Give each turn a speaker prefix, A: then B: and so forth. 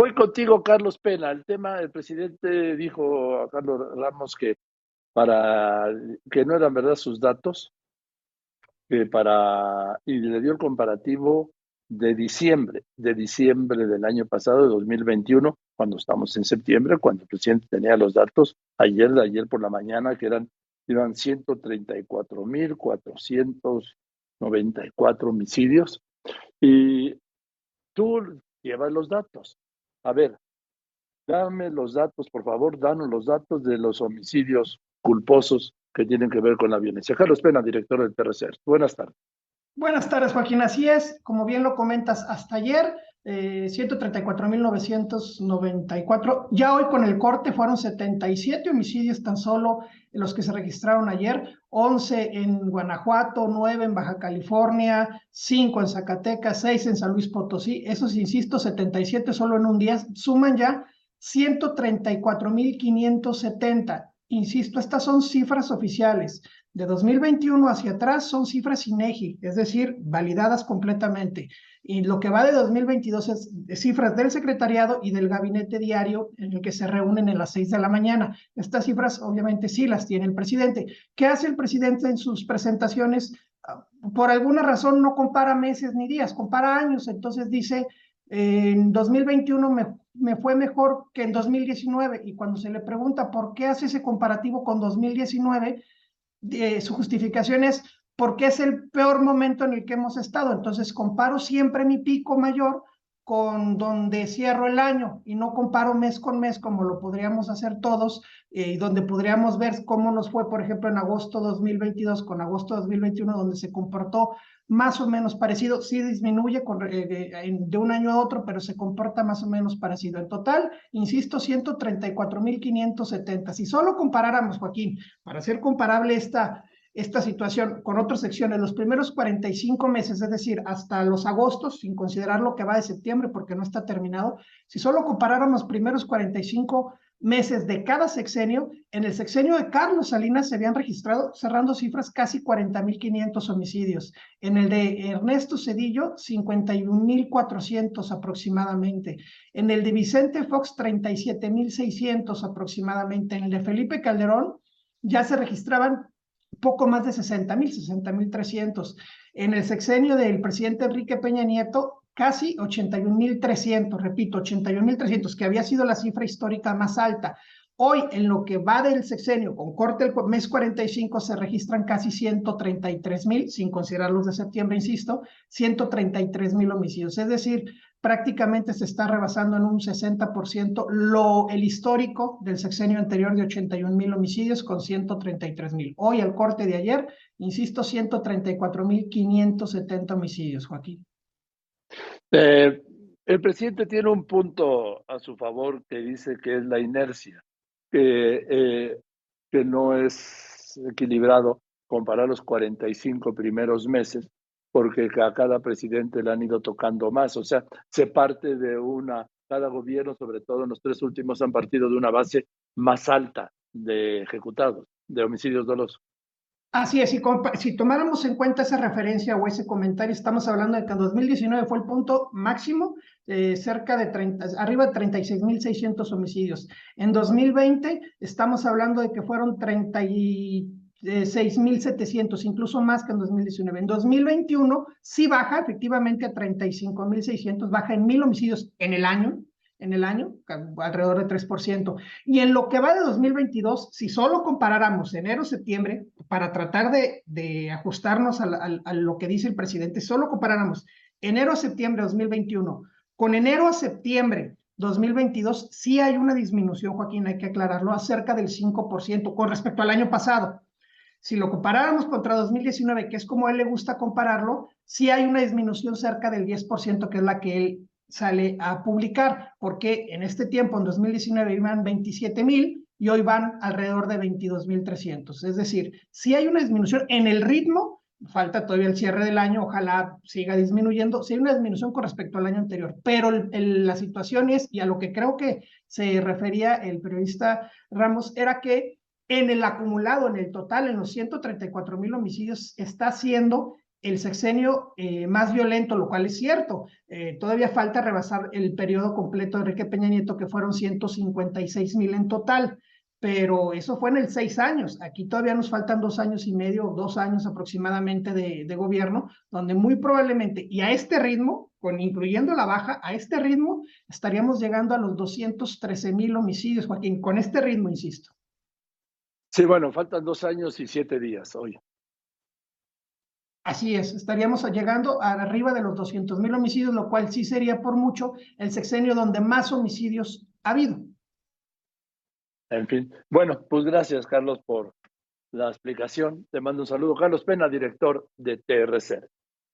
A: voy contigo, Carlos Pena. El tema, el presidente dijo a Carlos Ramos que para que no eran verdad sus datos, que para y le dio el comparativo de diciembre, de diciembre del año pasado, de 2021, cuando estamos en septiembre, cuando el presidente tenía los datos ayer, de ayer por la mañana, que eran, eran 134.494 homicidios. Y tú llevas los datos. A ver, dame los datos, por favor, danos los datos de los homicidios culposos que tienen que ver con la violencia. Carlos Pena, director del TRC. Buenas tardes.
B: Buenas tardes, Joaquín. Así es, como bien lo comentas, hasta ayer eh, 134.994. Ya hoy con el corte fueron 77 homicidios tan solo los que se registraron ayer, 11 en Guanajuato, 9 en Baja California, 5 en Zacatecas, 6 en San Luis Potosí. Esos, insisto, 77 solo en un día, suman ya 134.570. Insisto, estas son cifras oficiales. De 2021 hacia atrás son cifras INEGI, es decir, validadas completamente. Y lo que va de 2022 es cifras del secretariado y del gabinete diario en el que se reúnen en las seis de la mañana. Estas cifras obviamente sí las tiene el presidente. ¿Qué hace el presidente en sus presentaciones? Ah, por alguna razón no compara meses ni días, compara años. Entonces dice, en 2021 me, me, fue mejor que en 2019 y cuando se le pregunta por qué hace ese comparativo con 2019, eh, su justificación es porque es el peor momento en el que hemos estado. Entonces comparo siempre mi pico mayor con donde cierro el año y no comparo mes con mes como lo podríamos hacer todos eh, y donde podríamos ver cómo nos fue, por ejemplo, en agosto 2022 con agosto 2021, donde se comportó más o menos parecido, sí disminuye con, eh, de un año a otro, pero se comporta más o menos parecido. En total, insisto, 134.570. Si solo comparáramos, Joaquín, para ser comparable esta, esta situación con otras secciones, los primeros 45 meses, es decir, hasta los agostos, sin considerar lo que va de septiembre porque no está terminado, si solo comparáramos los primeros 45 meses de cada sexenio, en el sexenio de Carlos Salinas se habían registrado, cerrando cifras, casi 40.500 homicidios. En el de Ernesto Cedillo, 51.400 aproximadamente. En el de Vicente Fox, 37.600 aproximadamente. En el de Felipe Calderón, ya se registraban poco más de 60.000, 60.300. En el sexenio del presidente Enrique Peña Nieto, casi 81.300, repito, 81.300, que había sido la cifra histórica más alta. Hoy, en lo que va del sexenio, con corte el mes 45, se registran casi 133 mil, sin considerar los de septiembre, insisto, 133 mil homicidios. Es decir, prácticamente se está rebasando en un 60% lo, el histórico del sexenio anterior de 81 mil homicidios con 133 mil. Hoy, al corte de ayer, insisto, 134 mil 570 homicidios, Joaquín.
A: Eh, el presidente tiene un punto a su favor que dice que es la inercia, que, eh, que no es equilibrado comparar los 45 primeros meses, porque a cada presidente le han ido tocando más. O sea, se parte de una, cada gobierno, sobre todo en los tres últimos, han partido de una base más alta de ejecutados, de homicidios dolosos.
B: Así es, si, si tomáramos en cuenta esa referencia o ese comentario, estamos hablando de que en 2019 fue el punto máximo, eh, cerca de 30, arriba de 36.600 homicidios. En 2020 estamos hablando de que fueron 36.700, incluso más que en 2019. En 2021 sí baja efectivamente a 35.600, baja en mil homicidios en el año, en el año, alrededor de 3%. Y en lo que va de 2022, si solo comparáramos enero-septiembre, para tratar de, de ajustarnos a, a, lo que dice el presidente, solo comparáramos enero-septiembre 2021 con enero a septiembre 2022, sí hay una disminución, Joaquín, hay que aclararlo, a cerca del 5% con respecto al año pasado. Si lo comparáramos contra 2019, que es como a él le gusta compararlo, sí hay una disminución cerca del 10%, que es la que él sale a publicar, porque en este tiempo, en 2019, iban 27 mil y hoy van alrededor de 22 mil 300. Es decir, si hay una disminución en el ritmo, falta todavía el cierre del año, ojalá siga disminuyendo, si hay una disminución con respecto al año anterior, pero la situación es, y a lo que creo que se refería el periodista Ramos, era que en el acumulado, en el total, en los 134 mil homicidios, está siendo el sexenio eh, más violento, lo cual es cierto. Eh, todavía falta rebasar el periodo completo de Enrique Peña Nieto, que fueron 156 mil en total, pero eso fue en el seis años. Aquí todavía nos faltan dos años y medio, dos años aproximadamente de, gobierno, donde muy probablemente, y a este ritmo, con incluyendo la baja, a este ritmo estaríamos llegando a los 213 mil homicidios, Joaquín, con este ritmo, insisto.
A: Sí, bueno, faltan dos años y siete días hoy.
B: Así es, estaríamos llegando a arriba de los 200 mil homicidios, lo cual sí sería por mucho el sexenio donde más homicidios ha habido.
A: En fin, bueno, pues gracias Carlos por la explicación. Te mando un saludo. Carlos Pena, director de TRC.